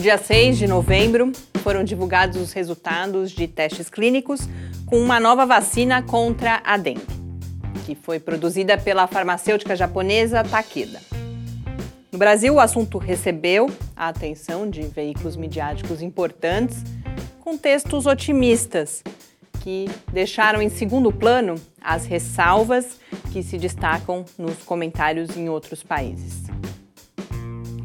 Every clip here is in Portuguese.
No dia 6 de novembro, foram divulgados os resultados de testes clínicos com uma nova vacina contra a dengue, que foi produzida pela farmacêutica japonesa Takeda. No Brasil, o assunto recebeu a atenção de veículos midiáticos importantes com textos otimistas que deixaram em segundo plano as ressalvas que se destacam nos comentários em outros países.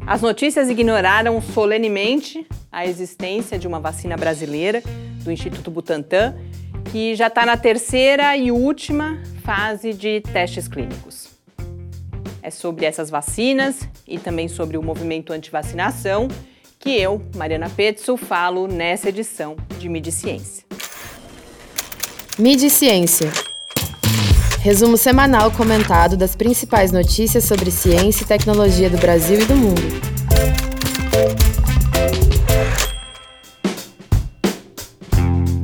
As notícias ignoraram solenemente a existência de uma vacina brasileira do Instituto Butantan, que já está na terceira e última fase de testes clínicos. É sobre essas vacinas e também sobre o movimento anti-vacinação que eu, Mariana Petzo, falo nessa edição de Midi Ciência. Midi Ciência. Resumo semanal comentado das principais notícias sobre ciência e tecnologia do Brasil e do mundo.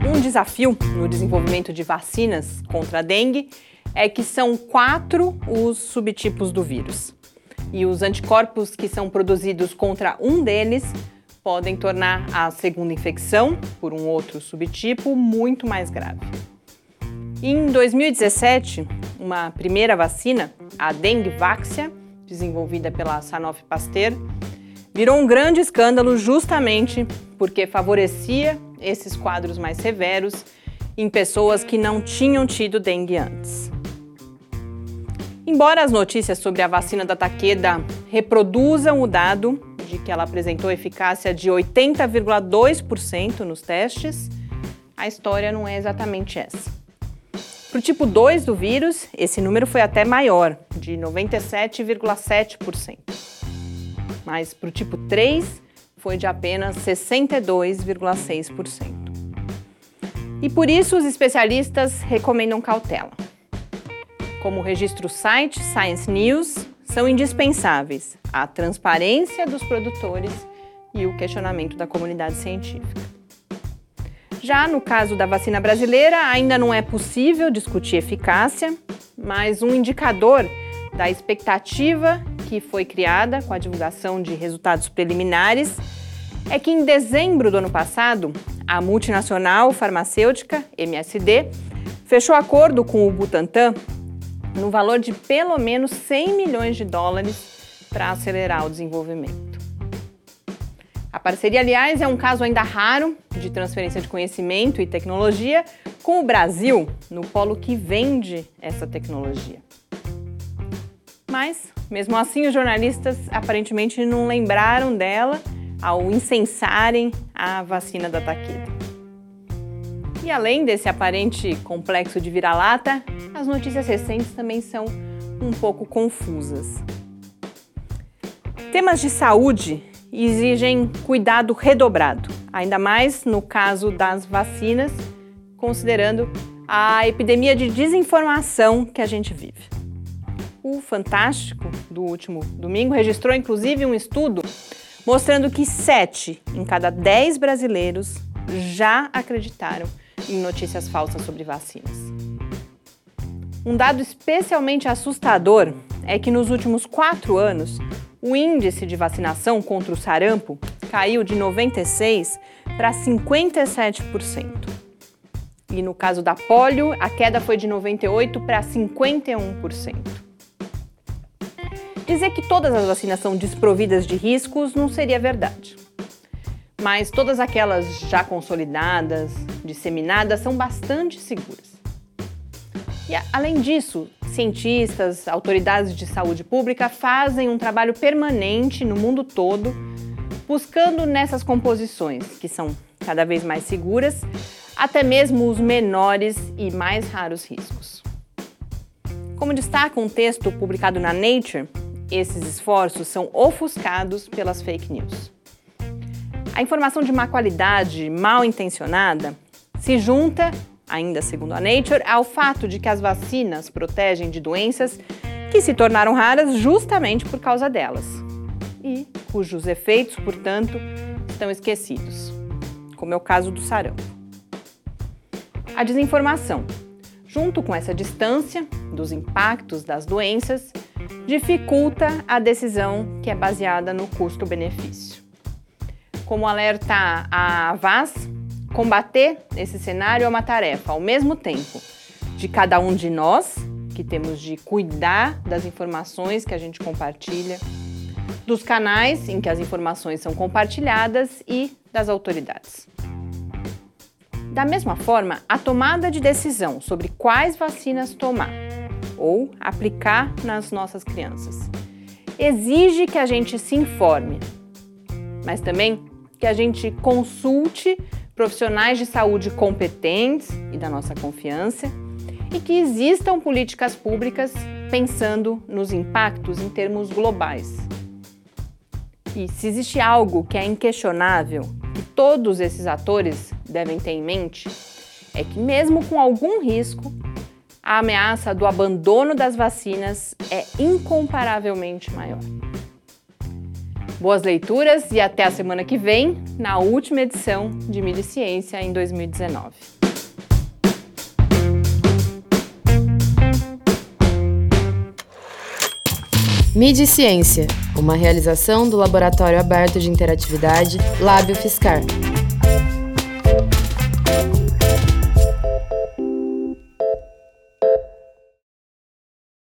Um desafio no desenvolvimento de vacinas contra a dengue é que são quatro os subtipos do vírus. E os anticorpos que são produzidos contra um deles podem tornar a segunda infecção, por um outro subtipo, muito mais grave. Em 2017, uma primeira vacina, a Dengvaxia, desenvolvida pela Sanofi Pasteur, virou um grande escândalo justamente porque favorecia esses quadros mais severos em pessoas que não tinham tido dengue antes. Embora as notícias sobre a vacina da Takeda reproduzam o dado de que ela apresentou eficácia de 80,2% nos testes, a história não é exatamente essa. Para o tipo 2 do vírus, esse número foi até maior, de 97,7%. Mas para o tipo 3, foi de apenas 62,6%. E por isso os especialistas recomendam cautela como o registro site Science News, são indispensáveis a transparência dos produtores e o questionamento da comunidade científica. Já no caso da vacina brasileira, ainda não é possível discutir eficácia, mas um indicador da expectativa que foi criada com a divulgação de resultados preliminares é que em dezembro do ano passado, a multinacional farmacêutica MSD fechou acordo com o Butantan no valor de pelo menos 100 milhões de dólares para acelerar o desenvolvimento. A parceria, aliás, é um caso ainda raro de transferência de conhecimento e tecnologia com o Brasil no polo que vende essa tecnologia. Mas, mesmo assim, os jornalistas aparentemente não lembraram dela ao incensarem a vacina da Takeda. E além desse aparente complexo de vira-lata, as notícias recentes também são um pouco confusas. Temas de saúde exigem cuidado redobrado, ainda mais no caso das vacinas, considerando a epidemia de desinformação que a gente vive. O Fantástico do último domingo registrou inclusive um estudo mostrando que 7 em cada 10 brasileiros já acreditaram em notícias falsas sobre vacinas. Um dado especialmente assustador é que nos últimos quatro anos, o índice de vacinação contra o sarampo caiu de 96% para 57%. E no caso da polio, a queda foi de 98% para 51%. Dizer que todas as vacinas são desprovidas de riscos não seria verdade. Mas todas aquelas já consolidadas, disseminadas, são bastante seguras. E, além disso, cientistas, autoridades de saúde pública fazem um trabalho permanente no mundo todo, buscando nessas composições, que são cada vez mais seguras, até mesmo os menores e mais raros riscos. Como destaca um texto publicado na Nature, esses esforços são ofuscados pelas fake news. A informação de má qualidade, mal intencionada, se junta ainda segundo a Nature, ao fato de que as vacinas protegem de doenças que se tornaram raras justamente por causa delas e cujos efeitos, portanto, estão esquecidos, como é o caso do sarampo. A desinformação, junto com essa distância dos impactos das doenças, dificulta a decisão que é baseada no custo-benefício. como alerta a VAS, combater esse cenário é uma tarefa, ao mesmo tempo, de cada um de nós, que temos de cuidar das informações que a gente compartilha, dos canais em que as informações são compartilhadas e das autoridades. Da mesma forma, a tomada de decisão sobre quais vacinas tomar ou aplicar nas nossas crianças exige que a gente se informe, mas também que a gente consulte profissionais de saúde competentes e da nossa confiança e que existam políticas públicas pensando nos impactos em termos globais. E se existe algo que é inquestionável, que todos esses atores devem ter em mente, é que, mesmo com algum risco, a ameaça do abandono das vacinas é incomparavelmente maior. Boas leituras e até a semana que vem, na última edição de Mídia Ciência em 2019. E Ciência, uma realização do Laboratório Aberto de Interatividade Lábio Fiscar